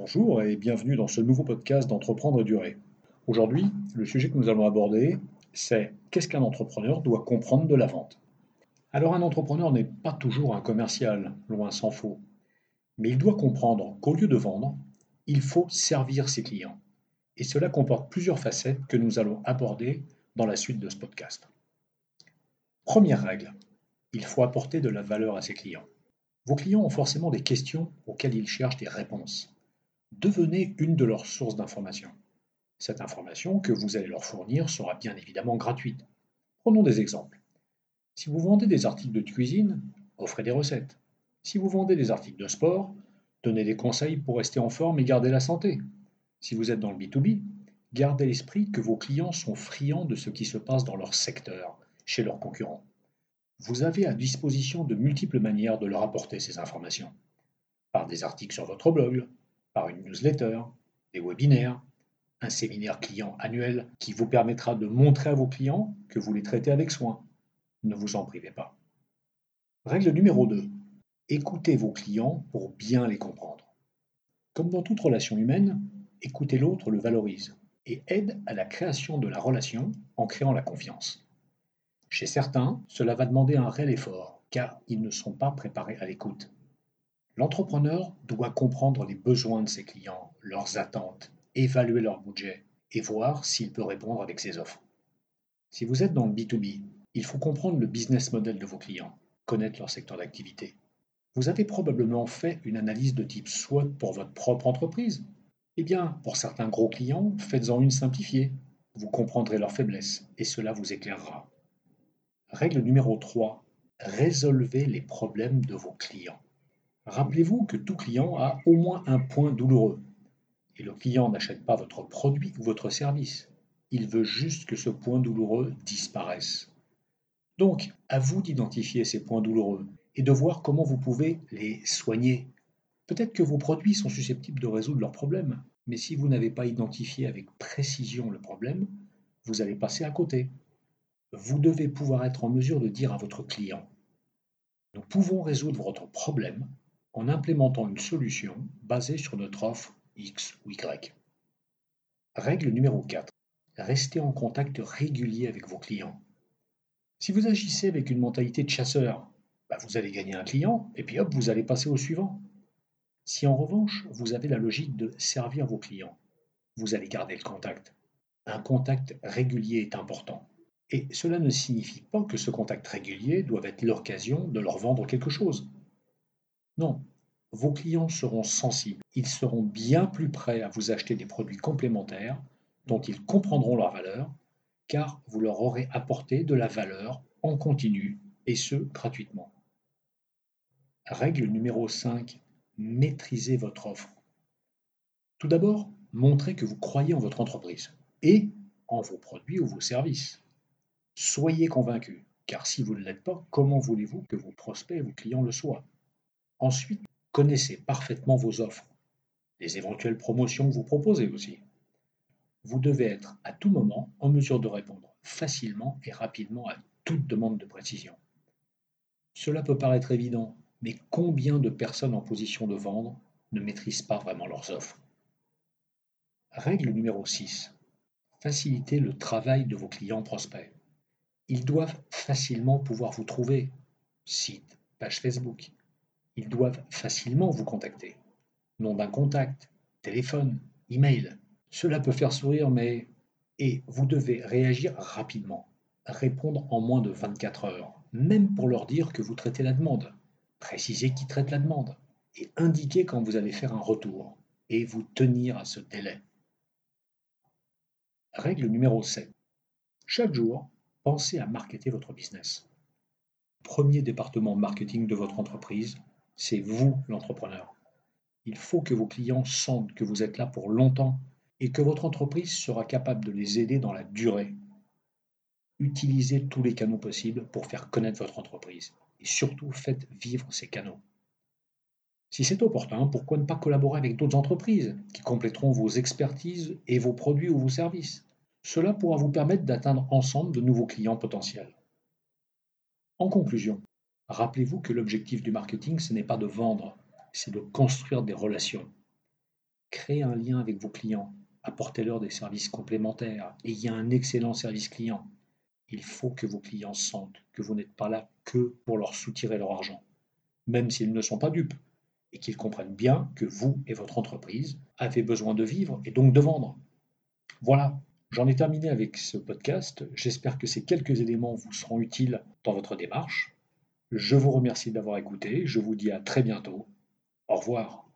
Bonjour et bienvenue dans ce nouveau podcast d'Entreprendre et Durer. Aujourd'hui, le sujet que nous allons aborder, c'est qu'est-ce qu'un entrepreneur doit comprendre de la vente? Alors un entrepreneur n'est pas toujours un commercial, loin s'en faut, mais il doit comprendre qu'au lieu de vendre, il faut servir ses clients. Et cela comporte plusieurs facettes que nous allons aborder dans la suite de ce podcast. Première règle, il faut apporter de la valeur à ses clients. Vos clients ont forcément des questions auxquelles ils cherchent des réponses devenez une de leurs sources d'information. Cette information que vous allez leur fournir sera bien évidemment gratuite. Prenons des exemples. Si vous vendez des articles de cuisine, offrez des recettes. Si vous vendez des articles de sport, donnez des conseils pour rester en forme et garder la santé. Si vous êtes dans le B2B, gardez l'esprit que vos clients sont friands de ce qui se passe dans leur secteur, chez leurs concurrents. Vous avez à disposition de multiples manières de leur apporter ces informations. Par des articles sur votre blog, une newsletter, des webinaires, un séminaire client annuel qui vous permettra de montrer à vos clients que vous les traitez avec soin. Ne vous en privez pas. Règle numéro 2. Écoutez vos clients pour bien les comprendre. Comme dans toute relation humaine, écouter l'autre le valorise et aide à la création de la relation en créant la confiance. Chez certains, cela va demander un réel effort, car ils ne sont pas préparés à l'écoute. L'entrepreneur doit comprendre les besoins de ses clients, leurs attentes, évaluer leur budget et voir s'il peut répondre avec ses offres. Si vous êtes dans le B2B, il faut comprendre le business model de vos clients, connaître leur secteur d'activité. Vous avez probablement fait une analyse de type SWOT pour votre propre entreprise. Eh bien, pour certains gros clients, faites-en une simplifiée. Vous comprendrez leurs faiblesses et cela vous éclairera. Règle numéro 3. Résolvez les problèmes de vos clients. Rappelez-vous que tout client a au moins un point douloureux. Et le client n'achète pas votre produit ou votre service. Il veut juste que ce point douloureux disparaisse. Donc, à vous d'identifier ces points douloureux et de voir comment vous pouvez les soigner. Peut-être que vos produits sont susceptibles de résoudre leurs problèmes, mais si vous n'avez pas identifié avec précision le problème, vous allez passer à côté. Vous devez pouvoir être en mesure de dire à votre client, nous pouvons résoudre votre problème en implémentant une solution basée sur notre offre X ou Y. Règle numéro 4. Restez en contact régulier avec vos clients. Si vous agissez avec une mentalité de chasseur, bah, vous allez gagner un client et puis hop, vous allez passer au suivant. Si en revanche, vous avez la logique de servir vos clients, vous allez garder le contact. Un contact régulier est important. Et cela ne signifie pas que ce contact régulier doit être l'occasion de leur vendre quelque chose. Non, vos clients seront sensibles. Ils seront bien plus prêts à vous acheter des produits complémentaires dont ils comprendront leur valeur, car vous leur aurez apporté de la valeur en continu, et ce, gratuitement. Règle numéro 5. Maîtrisez votre offre. Tout d'abord, montrez que vous croyez en votre entreprise et en vos produits ou vos services. Soyez convaincus, car si vous ne l'êtes pas, comment voulez-vous que vos prospects et vos clients le soient? Ensuite, connaissez parfaitement vos offres, les éventuelles promotions que vous proposez aussi. Vous devez être à tout moment en mesure de répondre facilement et rapidement à toute demande de précision. Cela peut paraître évident, mais combien de personnes en position de vendre ne maîtrisent pas vraiment leurs offres? Règle numéro 6. Facilitez le travail de vos clients prospects. Ils doivent facilement pouvoir vous trouver. Site, page Facebook, ils doivent facilement vous contacter. Nom d'un contact, téléphone, email. Cela peut faire sourire, mais... Et vous devez réagir rapidement, répondre en moins de 24 heures, même pour leur dire que vous traitez la demande. Précisez qui traite la demande et indiquer quand vous allez faire un retour et vous tenir à ce délai. Règle numéro 7. Chaque jour, pensez à marketer votre business. Premier département marketing de votre entreprise, c'est vous l'entrepreneur. Il faut que vos clients sentent que vous êtes là pour longtemps et que votre entreprise sera capable de les aider dans la durée. Utilisez tous les canaux possibles pour faire connaître votre entreprise et surtout faites vivre ces canaux. Si c'est opportun, pourquoi ne pas collaborer avec d'autres entreprises qui compléteront vos expertises et vos produits ou vos services? Cela pourra vous permettre d'atteindre ensemble de nouveaux clients potentiels. En conclusion, Rappelez-vous que l'objectif du marketing, ce n'est pas de vendre, c'est de construire des relations. Créez un lien avec vos clients, apportez-leur des services complémentaires, ayez un excellent service client. Il faut que vos clients sentent que vous n'êtes pas là que pour leur soutirer leur argent, même s'ils ne sont pas dupes, et qu'ils comprennent bien que vous et votre entreprise avez besoin de vivre et donc de vendre. Voilà, j'en ai terminé avec ce podcast. J'espère que ces quelques éléments vous seront utiles dans votre démarche. Je vous remercie d'avoir écouté. Je vous dis à très bientôt. Au revoir.